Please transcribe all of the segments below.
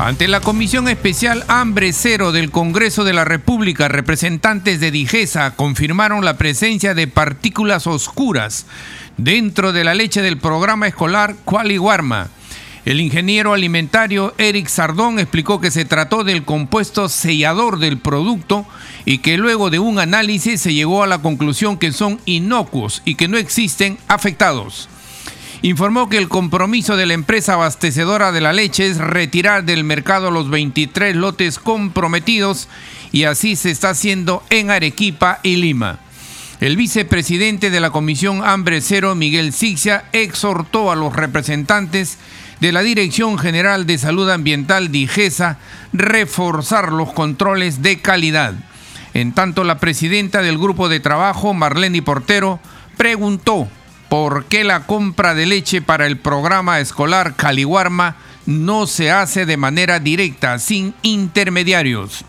Ante la Comisión Especial Hambre Cero del Congreso de la República, representantes de Digesa confirmaron la presencia de partículas oscuras dentro de la leche del programa escolar Qualiguarma. El ingeniero alimentario Eric Sardón explicó que se trató del compuesto sellador del producto y que luego de un análisis se llegó a la conclusión que son inocuos y que no existen afectados informó que el compromiso de la empresa abastecedora de la leche es retirar del mercado los 23 lotes comprometidos y así se está haciendo en Arequipa y Lima. El vicepresidente de la Comisión Hambre Cero, Miguel Sixia, exhortó a los representantes de la Dirección General de Salud Ambiental DIGESA reforzar los controles de calidad. En tanto, la presidenta del grupo de trabajo, Marlene Portero, preguntó por qué la compra de leche para el programa escolar Caliwarma no se hace de manera directa, sin intermediarios.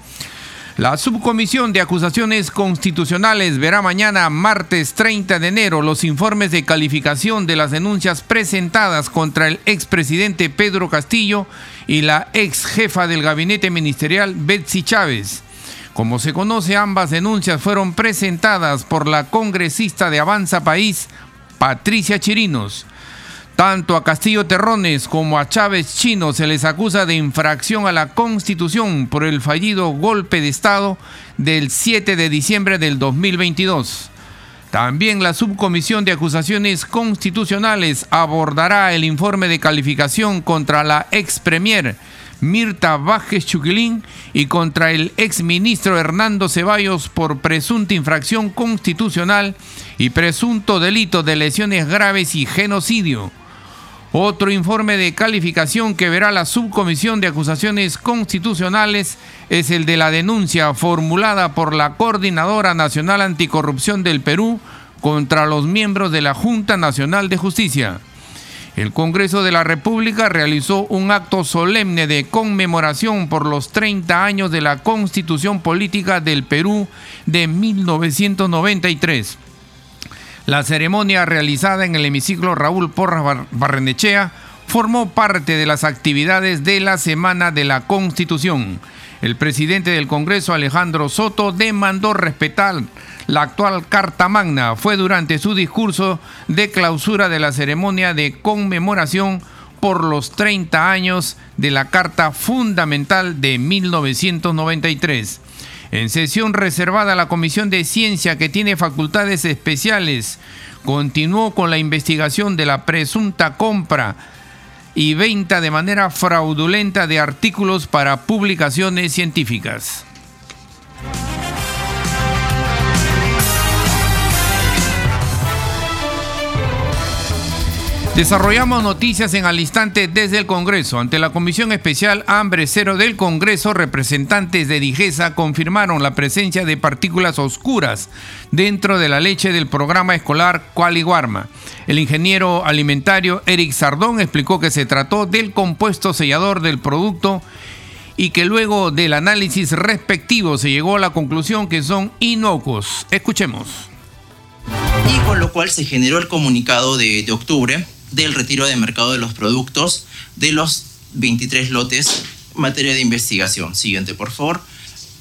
La Subcomisión de Acusaciones Constitucionales verá mañana, martes 30 de enero, los informes de calificación de las denuncias presentadas contra el expresidente Pedro Castillo y la ex jefa del gabinete ministerial Betsy Chávez. Como se conoce, ambas denuncias fueron presentadas por la congresista de Avanza País, Patricia Chirinos. Tanto a Castillo Terrones como a Chávez Chino se les acusa de infracción a la Constitución por el fallido golpe de Estado del 7 de diciembre del 2022. También la Subcomisión de Acusaciones Constitucionales abordará el informe de calificación contra la ex premier Mirta Vázquez Chuquilín y contra el exministro Hernando Ceballos por presunta infracción constitucional y presunto delito de lesiones graves y genocidio. Otro informe de calificación que verá la Subcomisión de Acusaciones Constitucionales es el de la denuncia formulada por la Coordinadora Nacional Anticorrupción del Perú contra los miembros de la Junta Nacional de Justicia el Congreso de la República realizó un acto solemne de conmemoración por los 30 años de la Constitución Política del Perú de 1993. La ceremonia realizada en el hemiciclo Raúl Porras Barrenechea formó parte de las actividades de la Semana de la Constitución. El presidente del Congreso, Alejandro Soto, demandó respetar la actual Carta Magna. Fue durante su discurso de clausura de la ceremonia de conmemoración por los 30 años de la Carta Fundamental de 1993. En sesión reservada a la Comisión de Ciencia, que tiene facultades especiales, continuó con la investigación de la presunta compra y venta de manera fraudulenta de artículos para publicaciones científicas. Desarrollamos noticias en al instante desde el Congreso. Ante la Comisión Especial Hambre Cero del Congreso, representantes de Digesa confirmaron la presencia de partículas oscuras dentro de la leche del programa escolar Qualiguarma. El ingeniero alimentario Eric Sardón explicó que se trató del compuesto sellador del producto y que luego del análisis respectivo se llegó a la conclusión que son inocuos. Escuchemos. Y con lo cual se generó el comunicado de octubre del retiro de mercado de los productos de los 23 lotes en materia de investigación. Siguiente, por favor.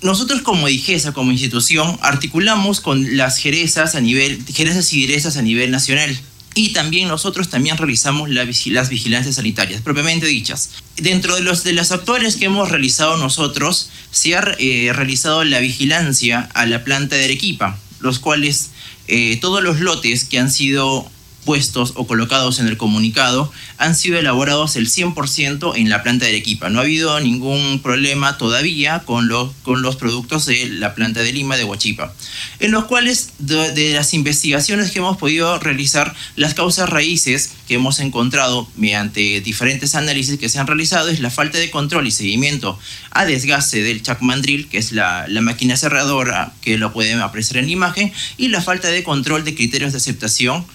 Nosotros como DIGESA, como institución, articulamos con las jerezas a nivel, jerezas y direzas a nivel nacional. Y también nosotros también realizamos las vigilancias sanitarias, propiamente dichas. Dentro de, los, de las actuales que hemos realizado nosotros, se ha eh, realizado la vigilancia a la planta de Arequipa, los cuales eh, todos los lotes que han sido puestos o colocados en el comunicado han sido elaborados el 100% en la planta de Arequipa. No ha habido ningún problema todavía con los, con los productos de la planta de Lima de Huachipa, en los cuales de, de las investigaciones que hemos podido realizar, las causas raíces que hemos encontrado mediante diferentes análisis que se han realizado es la falta de control y seguimiento a desgaste del chacmandril, que es la, la máquina cerradora que lo pueden apreciar en la imagen, y la falta de control de criterios de aceptación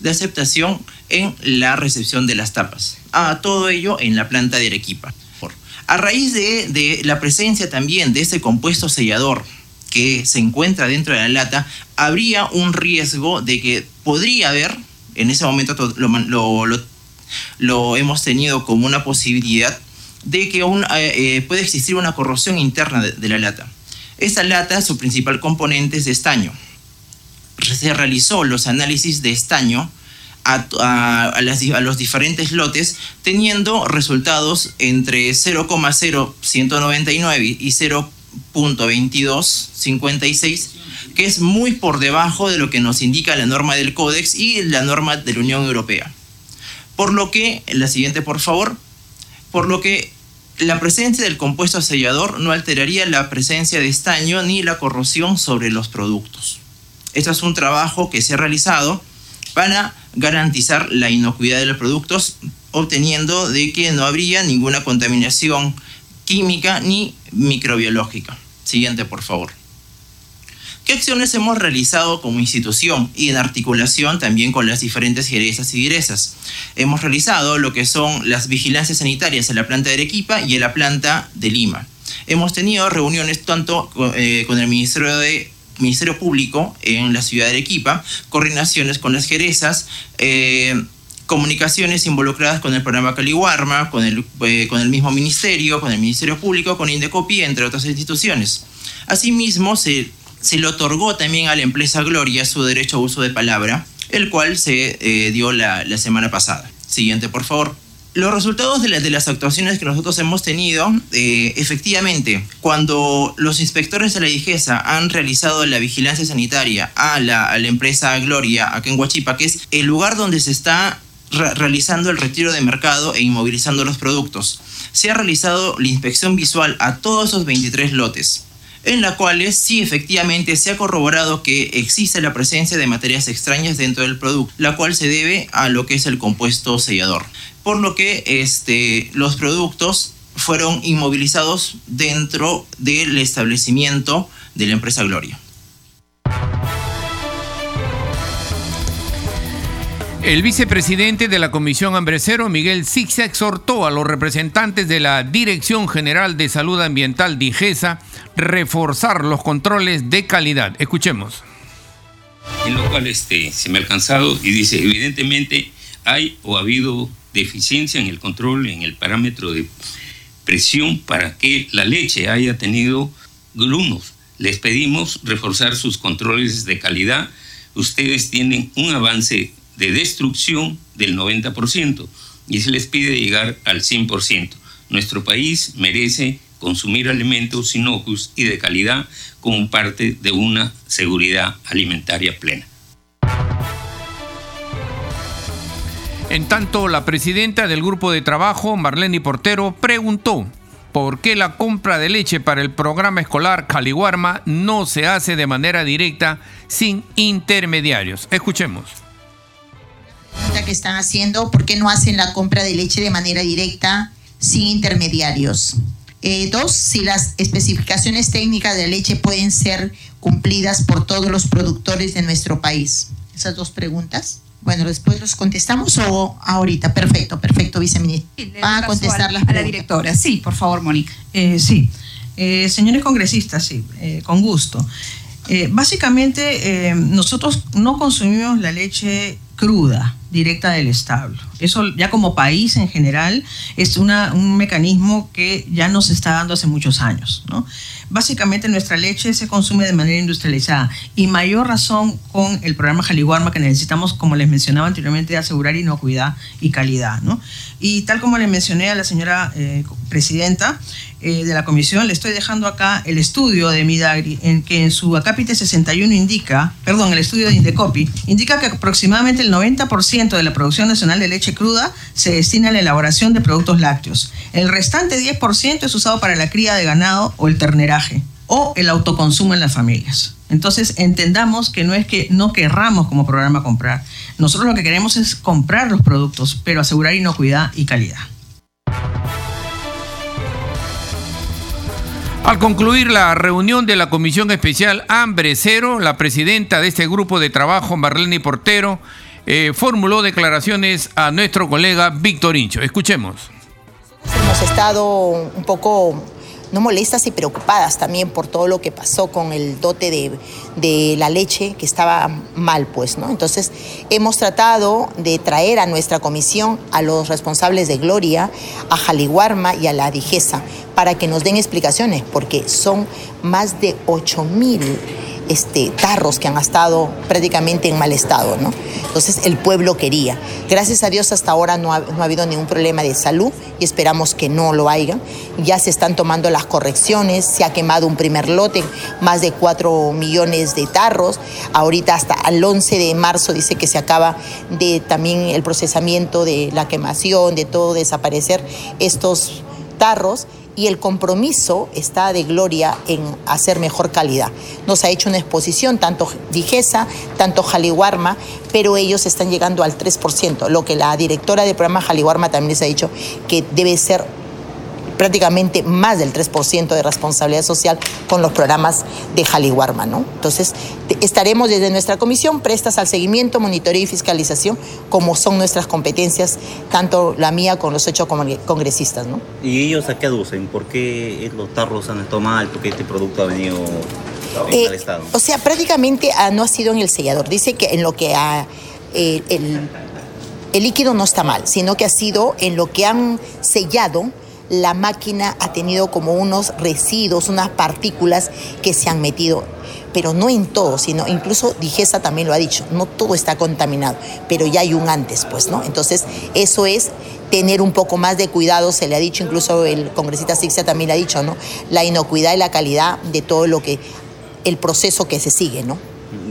de aceptación en la recepción de las tapas. A todo ello en la planta de Arequipa. A raíz de, de la presencia también de ese compuesto sellador que se encuentra dentro de la lata, habría un riesgo de que podría haber, en ese momento lo, lo, hemos tenido como una posibilidad, de que un, eh, puede existir una corrosión interna de, la lata. Esta lata, su principal componente es de estaño se realizó los análisis de estaño a, a, los diferentes lotes, teniendo resultados entre 0,0199 y 0.2256, que es muy por debajo de lo que nos indica la norma del Códex y la norma de la Unión Europea. Por lo que, la siguiente por favor, por lo que la presencia del compuesto sellador no alteraría la presencia de estaño ni la corrosión sobre los productos. Esto es un trabajo que se ha realizado para garantizar la inocuidad de los productos, obteniendo de que no habría ninguna contaminación química ni microbiológica. Siguiente, por favor. ¿Qué acciones hemos realizado como institución y en articulación también con las diferentes jerezas y direzas? Hemos realizado lo que son las vigilancias sanitarias en la planta de Arequipa y en la planta de Lima. Hemos tenido reuniones tanto eh, con el Ministerio de Ministerio Público en la ciudad de Arequipa, coordinaciones con las jerezas, eh, comunicaciones involucradas con el programa Caliwarma, con el, eh, con el mismo ministerio, con el Ministerio Público, con Indecopi, entre otras instituciones. Asimismo, se, se le otorgó también a la empresa Gloria su derecho a uso de palabra, el cual se eh, dio la, la semana pasada. Siguiente, por favor los resultados de, la, de, las actuaciones que nosotros hemos tenido, eh, efectivamente, cuando los inspectores de la DIGESA han realizado la vigilancia sanitaria a la, empresa Gloria, acá en Huachipa, que es el lugar donde se está re realizando el retiro de mercado e inmovilizando los productos, se ha realizado la inspección visual a todos esos 23 lotes en la cual sí efectivamente se ha corroborado que existe la presencia de materias extrañas dentro del producto, la cual se debe a lo que es el compuesto sellador. Por lo que este, los productos fueron inmovilizados dentro del establecimiento de la empresa Gloria. El vicepresidente de la Comisión Hambrecero, Miguel Six, exhortó a los representantes de la Dirección General de Salud Ambiental, DIGESA, reforzar los controles de calidad. Escuchemos. En lo cual este, se me ha alcanzado y dice, evidentemente hay o ha habido deficiencia en el control, en el parámetro de presión para que la leche haya tenido grumos. Les pedimos reforzar sus controles de calidad. Ustedes tienen un avance de destrucción del 90% y se les pide llegar al 100%. Nuestro país merece consumir alimentos inocuos y de calidad como parte de una seguridad alimentaria plena. En tanto, la presidenta del grupo de trabajo, Marlene Portero, preguntó por qué la compra de leche para el programa escolar Caliwarma no se hace de manera directa sin intermediarios. Escuchemos que están haciendo, ¿por qué no hacen la compra de leche de manera directa sin intermediarios? Eh, dos, si las especificaciones técnicas de la leche pueden ser cumplidas por todos los productores de nuestro país. Esas dos preguntas. Bueno, después los contestamos o ahorita. Perfecto, perfecto, viceministro. Va a contestar las preguntas. A la directora. Sí, por favor, Mónica. Eh, sí. Eh, señores congresistas, sí, eh, con gusto. básicamente, nosotros no consumimos la leche cruda directa del establo. Eso ya como país en general es una, un mecanismo que ya nos está dando hace muchos años. ¿no? Básicamente nuestra leche se consume de manera industrializada y mayor razón con el programa Jaliguarma que necesitamos, como les mencionaba anteriormente, asegurar inocuidad y calidad. ¿no? Y tal como le mencioné a la señora eh, presidenta eh, de la comisión, le estoy dejando acá el estudio de Midagri, en que en su acápite 61 indica, perdón, el estudio de Indecopi, indica que aproximadamente el 90% de la producción nacional de leche cruda se destina a la elaboración de productos lácteos. El restante 10% es usado para la cría de ganado o el terneraje o el autoconsumo en las familias. Entonces entendamos que no es que no querramos como programa comprar. Nosotros lo que queremos es comprar los productos, pero asegurar inocuidad y calidad. Al concluir la reunión de la Comisión Especial Hambre Cero, la presidenta de este grupo de trabajo, Marlene Portero, eh, formuló declaraciones a nuestro colega Víctor Hincho. Escuchemos. Hemos estado un poco no molestas y preocupadas también por todo lo que pasó con el dote de, la leche que estaba mal, pues, ¿no? Entonces, hemos tratado de traer a nuestra comisión a los responsables de Gloria, a Jaliguarma y a la Digesa para que nos den explicaciones, porque son más de 8 mil este, tarros que han estado prácticamente en mal estado, ¿no? Entonces el pueblo quería. Gracias a Dios hasta ahora no ha, no ha, habido ningún problema de salud y esperamos que no lo haya. Ya se están tomando las correcciones, se ha quemado un primer lote, más de 4 millones de tarros. Ahorita hasta el 11 de marzo dice que se acaba de también el procesamiento de la quemación, de todo desaparecer estos tarros y el compromiso está de Gloria en hacer mejor calidad. Nos ha hecho una exposición, tanto Digesa, tanto Jaliguarma, pero ellos están llegando al 3%, lo que la directora del programa Jaliguarma también les ha dicho que debe ser prácticamente más del 3% de responsabilidad social con los programas de Jaliguarma, ¿no? Entonces, estaremos desde nuestra comisión prestas al seguimiento, monitoreo y fiscalización, como son nuestras competencias, tanto la mía con los ocho congresistas, ¿no? ¿Y ellos a qué aducen? ¿Por qué los tarros han estado mal? ¿Por qué este producto ha venido en eh, estado? O sea, prácticamente ah, no ha sido en el sellador. Dice que en lo que ha... Eh, el, el líquido no está mal, sino que ha sido en lo que han sellado la máquina ha tenido como unos residuos, unas partículas que se han metido, pero no en todo, sino incluso Digesa también lo ha dicho, no todo está contaminado, pero ya hay un antes, pues, ¿no? Entonces, eso es tener un poco más de cuidado, se le ha dicho, incluso el congresista Sixia también le ha dicho, ¿no? La inocuidad y la calidad de todo lo que, el proceso que se sigue, ¿no?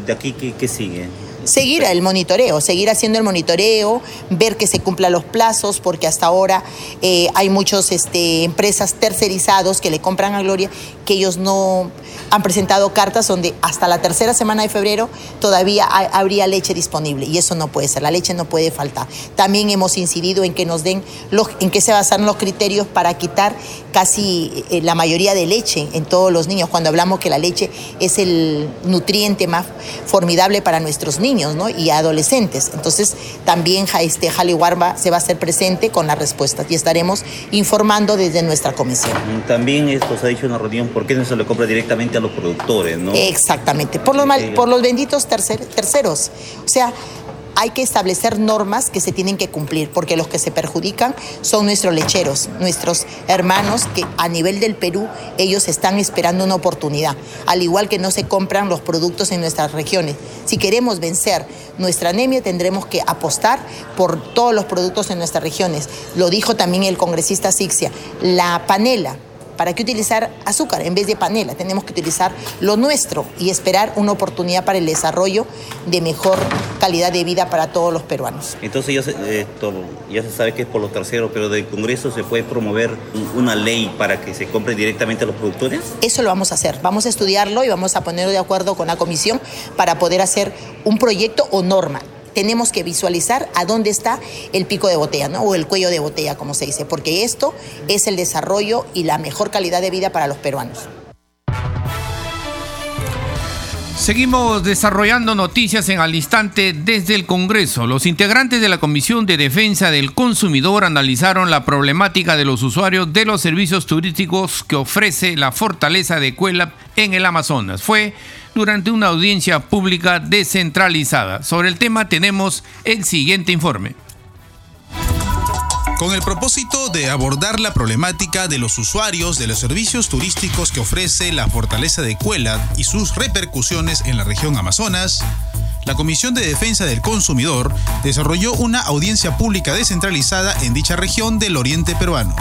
¿De aquí qué, qué sigue? Seguir el monitoreo, seguir haciendo el monitoreo, ver que se cumplan los plazos, porque hasta ahora eh, hay muchas este, empresas tercerizados que le compran a Gloria que ellos no han presentado cartas donde hasta la tercera semana de febrero todavía habría leche disponible y eso no puede ser, la leche no puede faltar. También hemos incidido en que nos den los, en qué se basan los criterios para quitar casi eh, la mayoría de leche en todos los niños, cuando hablamos que la leche es el nutriente más formidable para nuestros niños y adolescentes. Entonces, también este, se va a hacer presente con las respuestas y estaremos informando desde nuestra comisión. También esto se ha dicho en la reunión, ¿por qué no se le compra directamente a los productores? ¿no? Exactamente, por los, por los benditos terceros. O sea, hay que establecer normas que se tienen que cumplir, porque los que se perjudican son nuestros lecheros, nuestros hermanos que a nivel del Perú ellos están esperando una oportunidad, al igual que no se compran los productos en nuestras regiones. Si queremos vencer nuestra anemia tendremos que apostar por todos los productos en nuestras regiones. Lo dijo también el congresista Sixia, la panela ¿Para qué utilizar azúcar en vez de panela? Tenemos que utilizar lo nuestro y esperar una oportunidad para el desarrollo de mejor calidad de vida para todos los peruanos. Entonces ya se, ya se sabe que es por los terceros, pero del Congreso se puede promover una ley para que se compre directamente a los productores. Eso lo vamos a hacer. Vamos a estudiarlo y vamos a ponerlo de acuerdo con la comisión para poder hacer un proyecto o norma tenemos que visualizar a dónde está el pico de botella, ¿no? O el cuello de botella, como se dice, porque esto es el desarrollo y la mejor calidad de vida para los peruanos. Seguimos desarrollando noticias en al instante desde el Congreso. Los integrantes de la Comisión de Defensa del Consumidor analizaron la problemática de los usuarios de los servicios turísticos que ofrece la fortaleza de Cuelap en el Amazonas. Fue durante una audiencia pública descentralizada. Sobre el tema tenemos el siguiente informe. Con el propósito de abordar la problemática de los usuarios de los servicios turísticos que ofrece la Fortaleza de Cuela y sus repercusiones en la región Amazonas, la Comisión de Defensa del Consumidor desarrolló una audiencia pública descentralizada en dicha región del oriente peruano.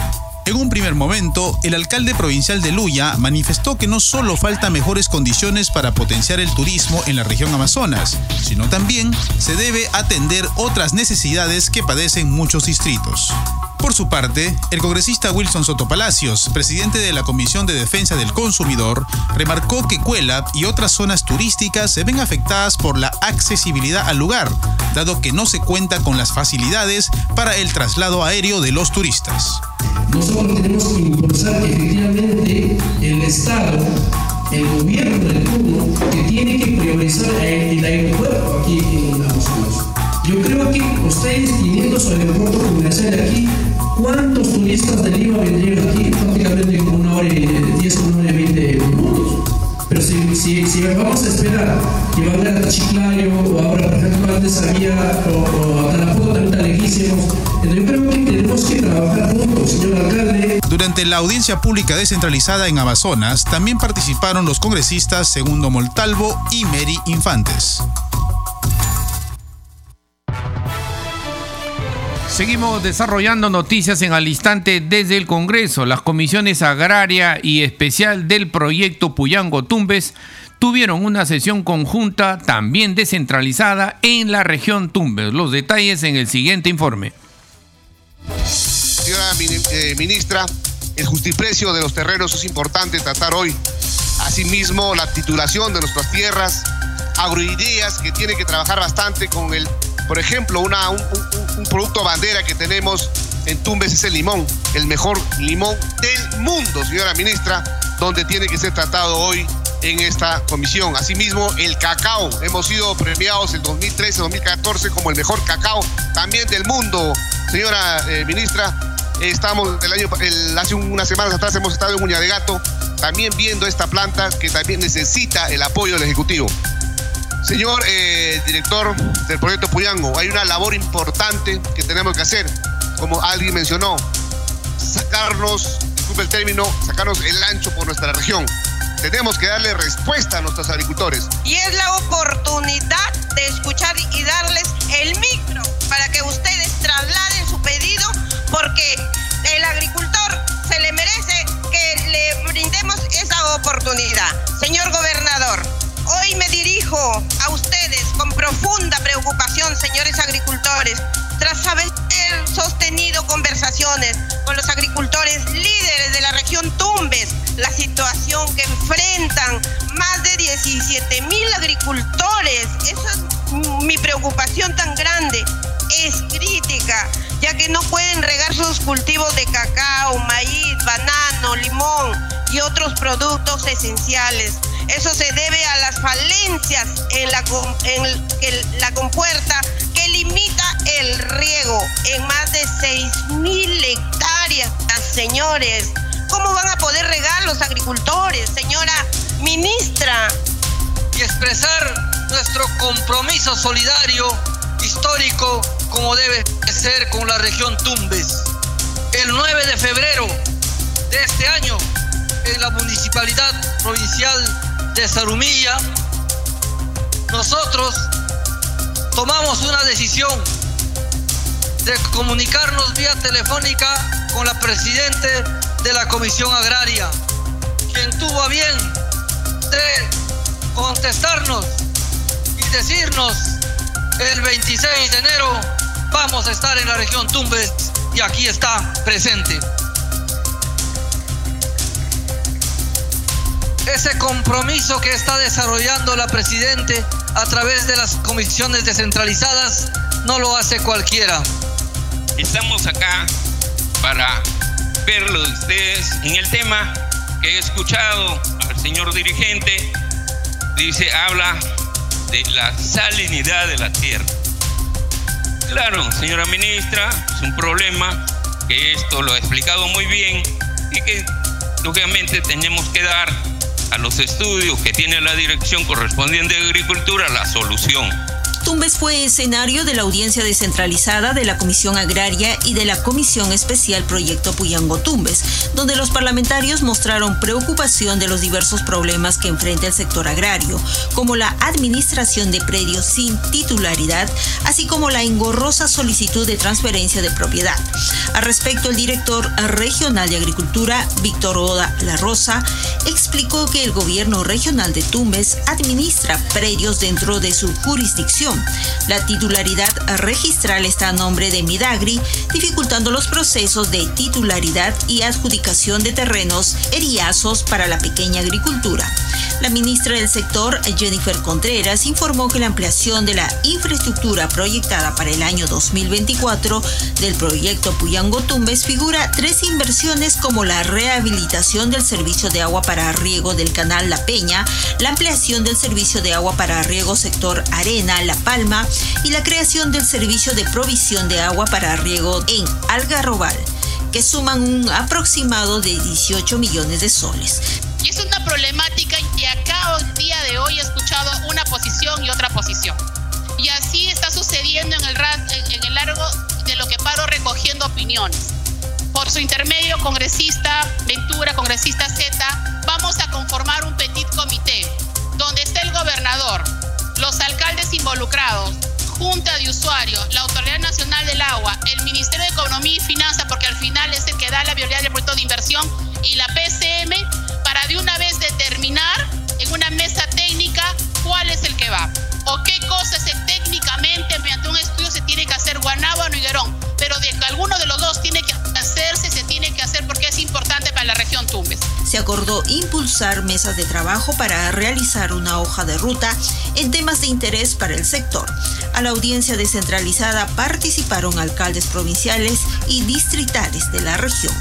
En un primer momento, el alcalde provincial de Luya manifestó que no solo falta mejores condiciones para potenciar el turismo en la región Amazonas, sino también se debe atender otras necesidades que padecen muchos distritos. Por su parte, el congresista Wilson Soto Palacios, presidente de la Comisión de Defensa del Consumidor, remarcó que Cuela y otras zonas turísticas se ven afectadas por la accesibilidad al lugar, dado que no se cuenta con las facilidades para el traslado aéreo de los turistas nosotros tenemos que impulsar efectivamente el Estado, el gobierno del mundo, que tiene que priorizar el aeropuerto aquí en. Yo creo que ustedes teniendo su aeropuerto comercial aquí, ¿cuántos turistas de Lima vendrían aquí? Prácticamente como una hora y diez, una hora y veinte minutos. Pero si, si, si, vamos a esperar que van a Chiclayo o ahora, por ejemplo, antes había, o, o hasta la foto también está lejísimos, yo creo que tenemos que trabajar juntos, señor alcalde. Durante la audiencia pública descentralizada en Amazonas, también participaron los congresistas Segundo Moltalvo y Mary Infantes. Seguimos desarrollando noticias en al instante desde el Congreso. Las comisiones agraria y especial del proyecto Puyango Tumbes tuvieron una sesión conjunta también descentralizada en la región Tumbes. Los detalles en el siguiente informe. Señora eh, ministra, el justiprecio de los terrenos es importante tratar hoy. Asimismo, la titulación de nuestras tierras, agroideas que tiene que trabajar bastante con el por ejemplo, una, un, producto bandera que tenemos en Tumbes es el limón, el mejor limón del mundo, señora ministra, donde tiene que ser tratado hoy en esta comisión. Asimismo, el cacao. Hemos sido premiados en 2013-2014 como el mejor cacao también del mundo. Señora eh, ministra, estamos el año, hace unas semanas atrás hemos estado en Uña de Gato también viendo esta planta que también necesita el apoyo del Ejecutivo. Señor eh, director del proyecto Puyango, hay una labor importante que tenemos que hacer, como alguien mencionó, sacarnos, disculpe el término, sacarnos el ancho por nuestra región. Tenemos que darle respuesta a nuestros agricultores. Y es la oportunidad de escuchar y darles el micro para que ustedes trasladen su pedido, porque el agricultor se le merece que le brindemos esa oportunidad. Señor gobernador, Hoy me a ustedes con profunda preocupación, señores agricultores, tras haber sostenido conversaciones con los agricultores líderes de la región Tumbes, la situación que enfrentan más de 17 mil agricultores. Esa es mi preocupación tan grande. Es crítica, ya que no pueden regar sus cultivos de cacao, maíz, banano, limón y otros productos esenciales. Eso se debe a las falencias en la, compuerta que limita el riego en más de 6.000 hectáreas, señores. ¿Cómo van a poder regar los agricultores, señora ministra? Y expresar nuestro compromiso solidario, histórico, como debe ser con la región Tumbes. El 9 de febrero de este año, en la Municipalidad Provincial de Sarumilla, nosotros tomamos una decisión de comunicarnos vía telefónica con la presidente de la Comisión Agraria, quien tuvo a bien de contestarnos y decirnos el 26 de enero vamos a estar en la región Tumbes y aquí está presente. Ese compromiso que está desarrollando la Presidente a través de las comisiones descentralizadas no lo hace cualquiera. Estamos acá para verlo de ustedes en el tema que he escuchado al señor dirigente. Dice, habla de la salinidad de la tierra. Claro, señora ministra, es un problema que esto lo ha explicado muy bien y que lógicamente tenemos que dar los estudios que tiene la dirección correspondiente de Agricultura la solución. Tumbes fue escenario de la audiencia descentralizada de la Comisión Agraria y de la Comisión Especial Proyecto Puyango Tumbes, donde los parlamentarios mostraron preocupación de los diversos problemas que enfrenta el sector agrario, como la administración de predios sin titularidad, así como la engorrosa solicitud de transferencia de propiedad. Al respecto, el director regional de Agricultura, Víctor Oda La Rosa, explicó que el gobierno regional de Tumbes administra predios dentro de su jurisdicción la titularidad registral está a nombre de Midagri, dificultando los procesos de titularidad y adjudicación de terrenos eriazos para la pequeña agricultura. La ministra del sector, Jennifer Contreras, informó que la ampliación de la infraestructura proyectada para el año 2024 del proyecto Puyango Tumbes figura tres inversiones como la rehabilitación del servicio de agua para riego del canal La Peña, la ampliación del servicio de agua para riego sector Arena, La Palma y la creación del servicio de provisión de agua para riego en Algarrobal, que suman un aproximado de 18 millones de soles. Y es una problemática y acá hoy día de hoy he escuchado una posición y otra posición. Y así está sucediendo en el, en el largo de lo que paro recogiendo opiniones. Por su intermedio, congresista Ventura, congresista Z, vamos a conformar un petit comité donde esté el gobernador, los alcaldes involucrados, Junta de Usuarios, la Autoridad Nacional del Agua, el Ministerio de Economía y Finanzas, porque al final es el que da la viabilidad del proyecto de inversión, y la PCM, para de una vez determinar en una mesa técnica cuál es el que va. O qué cosas técnicamente, mediante un estudio, se tiene que hacer Guanábano o Higuerón. Pero de que alguno de los dos tiene que hacerse, se tiene que hacer porque es importante para la región Tumbes. Acordó impulsar mesas de trabajo para realizar una hoja de ruta en temas de interés para el sector. A la audiencia descentralizada participaron alcaldes provinciales y distritales de la región.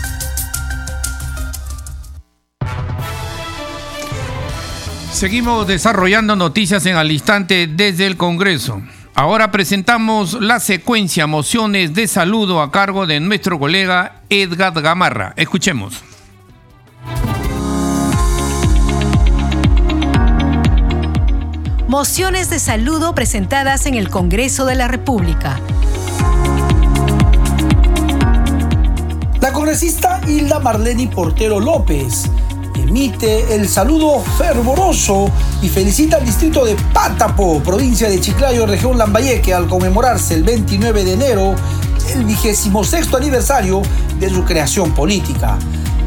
Seguimos desarrollando noticias en al instante desde el Congreso. Ahora presentamos la secuencia mociones de saludo a cargo de nuestro colega Edgar Gamarra. Escuchemos. Mociones de saludo presentadas en el Congreso de la República. La congresista Hilda Marleni Portero López emite el saludo fervoroso y felicita al distrito de Pátapo, provincia de Chiclayo, región Lambayeque, al conmemorarse el 29 de enero el vigésimo sexto aniversario de su creación política.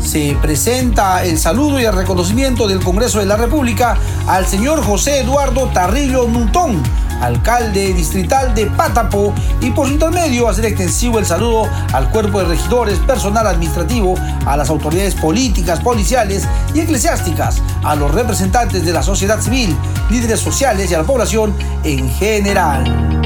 Se presenta el saludo y el reconocimiento del Congreso de la República al señor José Eduardo Tarrillo Nutón, alcalde distrital de Pátapo, y por su intermedio hacer extensivo el saludo al cuerpo de regidores, personal administrativo, a las autoridades políticas, policiales y eclesiásticas, a los representantes de la sociedad civil, líderes sociales y a la población en general.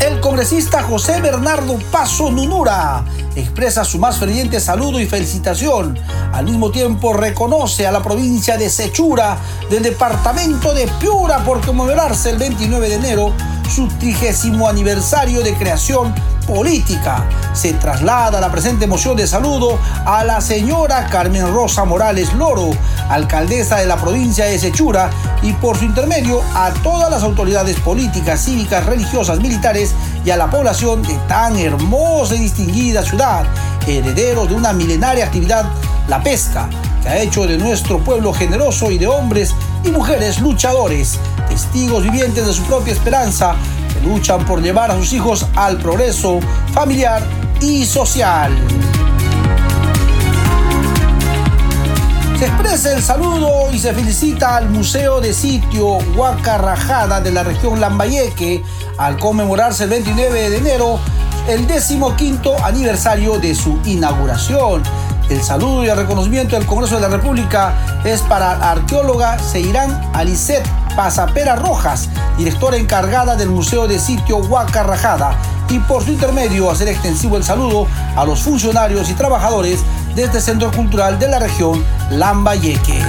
El congresista José Bernardo Paso Nunura expresa su más ferviente saludo y felicitación. Al mismo tiempo reconoce a la provincia de Sechura del departamento de Piura por conmemorarse el 29 de enero su trigésimo aniversario de creación política. Se traslada la presente moción de saludo a la señora Carmen Rosa Morales Loro, alcaldesa de la provincia de Sechura, y por su intermedio a todas las autoridades políticas, cívicas, religiosas, militares y a la población de tan hermosa y distinguida ciudad, herederos de una milenaria actividad, la pesca, que ha hecho de nuestro pueblo generoso y de hombres y mujeres luchadores, testigos vivientes de su propia esperanza, que luchan por llevar a sus hijos al progreso familiar y social. Se expresa el saludo y se felicita al Museo de Sitio Huacarrajada de la región Lambayeque al conmemorarse el 29 de enero el 15 aniversario de su inauguración. El saludo y el reconocimiento del Congreso de la República es para la arqueóloga Seirán Alicet Pasapera Rojas, directora encargada del Museo de Sitio Huacarrajada, y por su intermedio hacer extensivo el saludo a los funcionarios y trabajadores de este centro cultural de la región Lambayeque.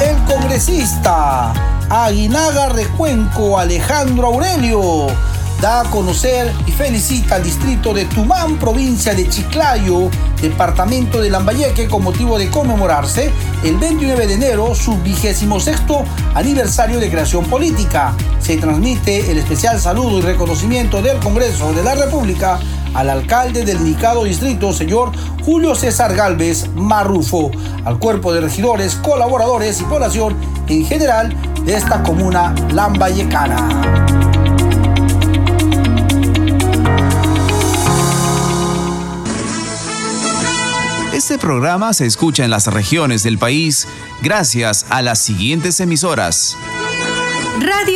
El congresista Aguinaga Recuenco Alejandro Aurelio da a conocer y felicita al distrito de Tumán, provincia de Chiclayo, departamento de Lambayeque, con motivo de conmemorarse el 29 de enero su vigésimo sexto aniversario de creación política. Se transmite el especial saludo y reconocimiento del Congreso de la República al alcalde del indicado distrito, señor Julio César Galvez Marrufo, al cuerpo de regidores, colaboradores y población en general de esta comuna lambayecana. Este programa se escucha en las regiones del país gracias a las siguientes emisoras. Radio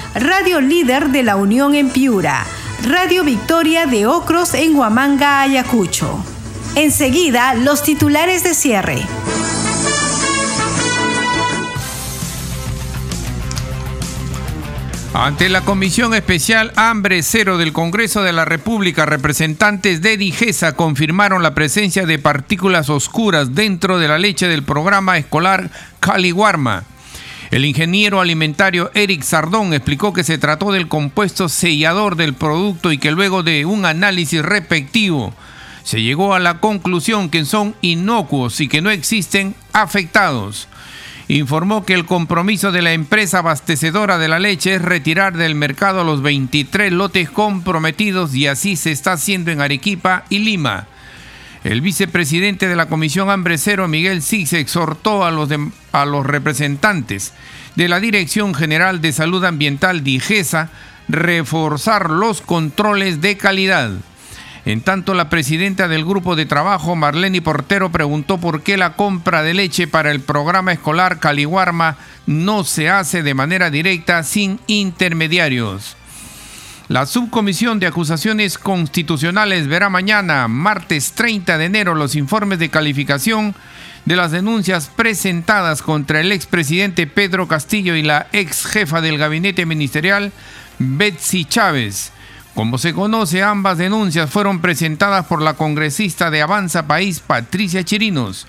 Radio Líder de la Unión en Piura, Radio Victoria de Ocros en Huamanga, Ayacucho. Enseguida, los titulares de cierre. Ante la Comisión Especial Hambre Cero del Congreso de la República, representantes de Digesa confirmaron la presencia de partículas oscuras dentro de la leche del programa escolar Caliwarma. El ingeniero alimentario Eric Sardón explicó que se trató del compuesto sellador del producto y que luego de un análisis respectivo se llegó a la conclusión que son inocuos y que no existen afectados informó que el compromiso de la empresa abastecedora de la leche es retirar del mercado los 23 lotes comprometidos y así se está haciendo en Arequipa y Lima. El vicepresidente de la Comisión Hambre Cero, Miguel Six, exhortó a los, representantes de la Dirección General de Salud Ambiental, DIGESA, reforzar los controles de calidad. En tanto, la presidenta del grupo de trabajo, Marlene Portero, preguntó por qué la compra de leche para el programa escolar Caliwarma no se hace de manera directa sin intermediarios. La subcomisión de acusaciones constitucionales verá mañana, martes 30 de enero, los informes de calificación de las denuncias presentadas contra el expresidente Pedro Castillo y la ex jefa del gabinete ministerial, Betsy Chávez como se conoce, ambas denuncias fueron presentadas por la congresista de Avanza País, Patricia Chirinos.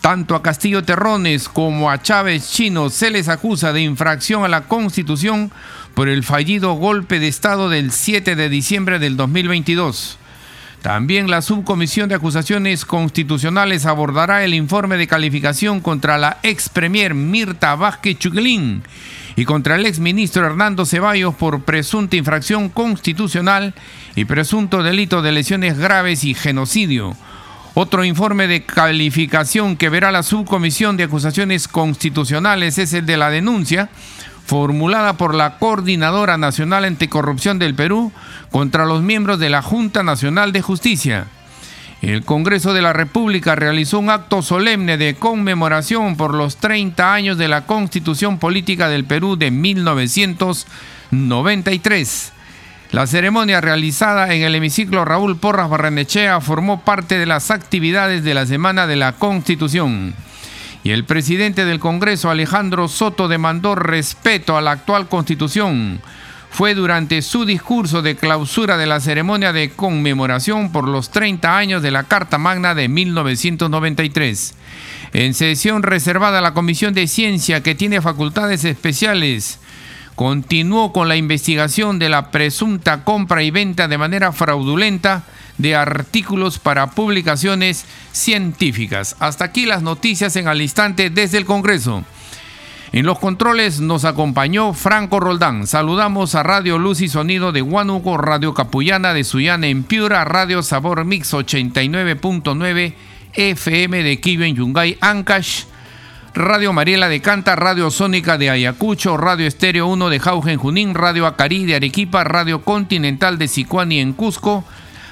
Tanto a Castillo Terrones como a Chávez Chino se les acusa de infracción a la Constitución por el fallido golpe de Estado del 7 de diciembre del 2022. También la Subcomisión de Acusaciones Constitucionales abordará el informe de calificación contra la ex premier Mirta Vázquez Chuquilín y contra el exministro Hernando Ceballos por presunta infracción constitucional y presunto delito de lesiones graves y genocidio. Otro informe de calificación que verá la subcomisión de acusaciones constitucionales es el de la denuncia formulada por la Coordinadora Nacional Anticorrupción del Perú contra los miembros de la Junta Nacional de Justicia. El Congreso de la República realizó un acto solemne de conmemoración por los 30 años de la Constitución Política del Perú de 1993. La ceremonia realizada en el hemiciclo Raúl Porras Barrenechea formó parte de las actividades de la Semana de la Constitución. Y el presidente del Congreso, Alejandro Soto, demandó respeto a la actual Constitución fue durante su discurso de clausura de la ceremonia de conmemoración por los 30 años de la Carta Magna de 1993. En sesión reservada a la Comisión de Ciencia, que tiene facultades especiales, continuó con la investigación de la presunta compra y venta de manera fraudulenta de artículos para publicaciones científicas. Hasta aquí las noticias en al instante desde el Congreso. En los controles nos acompañó Franco Roldán. Saludamos a Radio Luz y Sonido de Huánuco, Radio Capullana de Suyana en Piura, Radio Sabor Mix 89.9 FM de en Yungay, Ancash, Radio Mariela de Canta, Radio Sónica de Ayacucho, Radio Estéreo 1 de Jauge en Junín, Radio Acarí de Arequipa, Radio Continental de Sicuani en Cusco,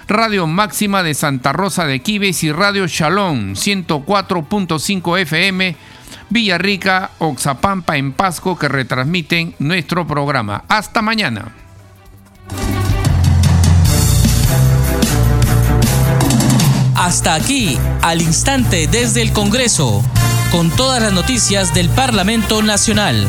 Radio Máxima de Santa Rosa de Quibes y Radio Shalom 104.5 FM Villarrica, Oxapampa en Pasco que retransmiten nuestro programa. Hasta mañana. Hasta aquí, al instante desde el Congreso, con todas las noticias del Parlamento Nacional.